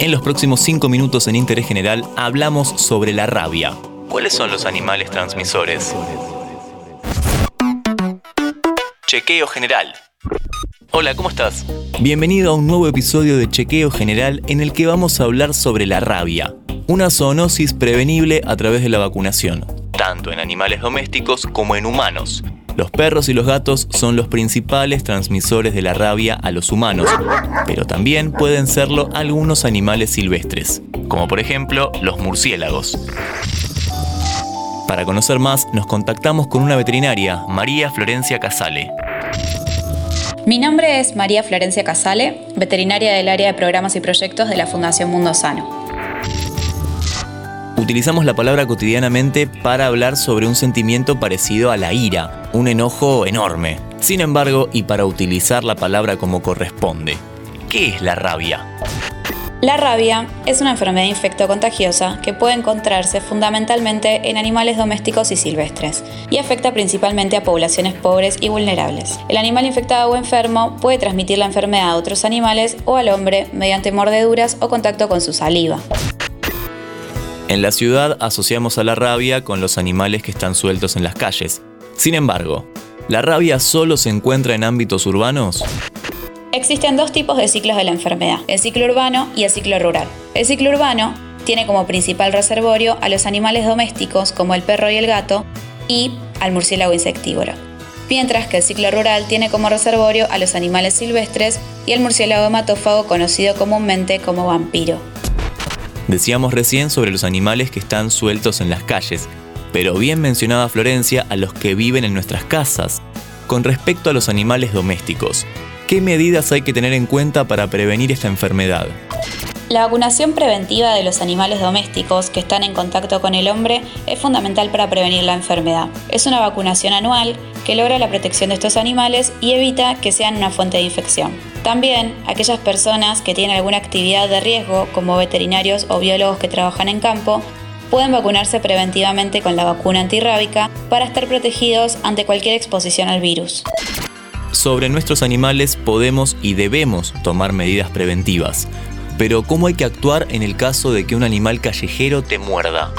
En los próximos 5 minutos en Interés General hablamos sobre la rabia. ¿Cuáles son los animales transmisores? Chequeo General. Hola, ¿cómo estás? Bienvenido a un nuevo episodio de Chequeo General en el que vamos a hablar sobre la rabia, una zoonosis prevenible a través de la vacunación, tanto en animales domésticos como en humanos. Los perros y los gatos son los principales transmisores de la rabia a los humanos, pero también pueden serlo algunos animales silvestres, como por ejemplo los murciélagos. Para conocer más, nos contactamos con una veterinaria, María Florencia Casale. Mi nombre es María Florencia Casale, veterinaria del área de programas y proyectos de la Fundación Mundo Sano. Utilizamos la palabra cotidianamente para hablar sobre un sentimiento parecido a la ira, un enojo enorme. Sin embargo, y para utilizar la palabra como corresponde, ¿qué es la rabia? La rabia es una enfermedad infectocontagiosa que puede encontrarse fundamentalmente en animales domésticos y silvestres y afecta principalmente a poblaciones pobres y vulnerables. El animal infectado o enfermo puede transmitir la enfermedad a otros animales o al hombre mediante mordeduras o contacto con su saliva. En la ciudad asociamos a la rabia con los animales que están sueltos en las calles. Sin embargo, ¿la rabia solo se encuentra en ámbitos urbanos? Existen dos tipos de ciclos de la enfermedad, el ciclo urbano y el ciclo rural. El ciclo urbano tiene como principal reservorio a los animales domésticos como el perro y el gato y al murciélago insectívoro. Mientras que el ciclo rural tiene como reservorio a los animales silvestres y el murciélago hematófago conocido comúnmente como vampiro. Decíamos recién sobre los animales que están sueltos en las calles, pero bien mencionaba Florencia a los que viven en nuestras casas. Con respecto a los animales domésticos, ¿qué medidas hay que tener en cuenta para prevenir esta enfermedad? La vacunación preventiva de los animales domésticos que están en contacto con el hombre es fundamental para prevenir la enfermedad. Es una vacunación anual que logra la protección de estos animales y evita que sean una fuente de infección. También aquellas personas que tienen alguna actividad de riesgo, como veterinarios o biólogos que trabajan en campo, pueden vacunarse preventivamente con la vacuna antirrábica para estar protegidos ante cualquier exposición al virus. Sobre nuestros animales podemos y debemos tomar medidas preventivas, pero ¿cómo hay que actuar en el caso de que un animal callejero te muerda?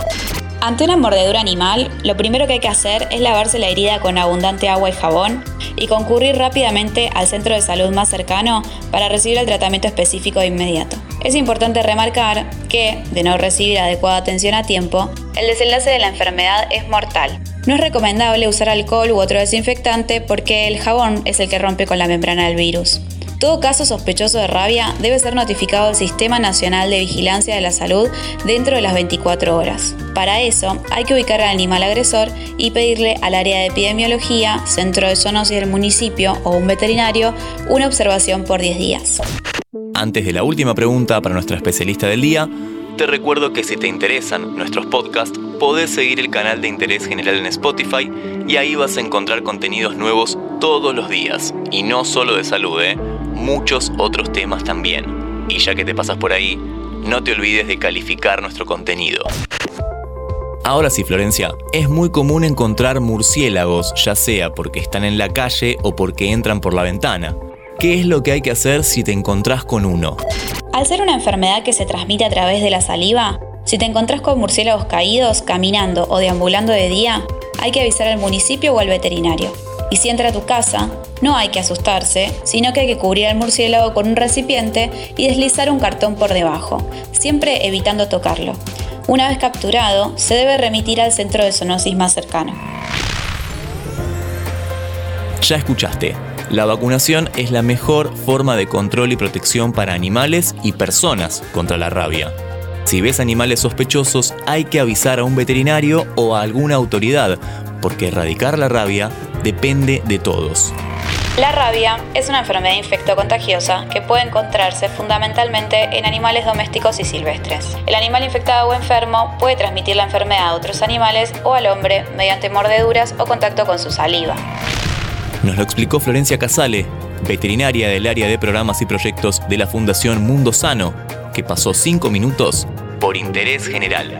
Ante una mordedura animal, lo primero que hay que hacer es lavarse la herida con abundante agua y jabón y concurrir rápidamente al centro de salud más cercano para recibir el tratamiento específico de inmediato. Es importante remarcar que, de no recibir adecuada atención a tiempo, el desenlace de la enfermedad es mortal. No es recomendable usar alcohol u otro desinfectante porque el jabón es el que rompe con la membrana del virus. Todo caso sospechoso de rabia debe ser notificado al Sistema Nacional de Vigilancia de la Salud dentro de las 24 horas. Para eso, hay que ubicar al animal agresor y pedirle al área de epidemiología, centro de zoonosis del municipio o un veterinario una observación por 10 días. Antes de la última pregunta para nuestra especialista del día, te recuerdo que si te interesan nuestros podcasts, podés seguir el canal de Interés General en Spotify y ahí vas a encontrar contenidos nuevos todos los días. Y no solo de salud, ¿eh? Muchos otros temas también. Y ya que te pasas por ahí, no te olvides de calificar nuestro contenido. Ahora sí, Florencia, es muy común encontrar murciélagos, ya sea porque están en la calle o porque entran por la ventana. ¿Qué es lo que hay que hacer si te encontrás con uno? Al ser una enfermedad que se transmite a través de la saliva, si te encontrás con murciélagos caídos, caminando o deambulando de día, hay que avisar al municipio o al veterinario. Y si entra a tu casa, no hay que asustarse, sino que hay que cubrir al murciélago con un recipiente y deslizar un cartón por debajo, siempre evitando tocarlo. Una vez capturado, se debe remitir al centro de zoonosis más cercano. Ya escuchaste, la vacunación es la mejor forma de control y protección para animales y personas contra la rabia. Si ves animales sospechosos, hay que avisar a un veterinario o a alguna autoridad, porque erradicar la rabia depende de todos. La rabia es una enfermedad infectocontagiosa que puede encontrarse fundamentalmente en animales domésticos y silvestres. El animal infectado o enfermo puede transmitir la enfermedad a otros animales o al hombre mediante mordeduras o contacto con su saliva. Nos lo explicó Florencia Casale, veterinaria del área de programas y proyectos de la Fundación Mundo Sano, que pasó cinco minutos por interés general.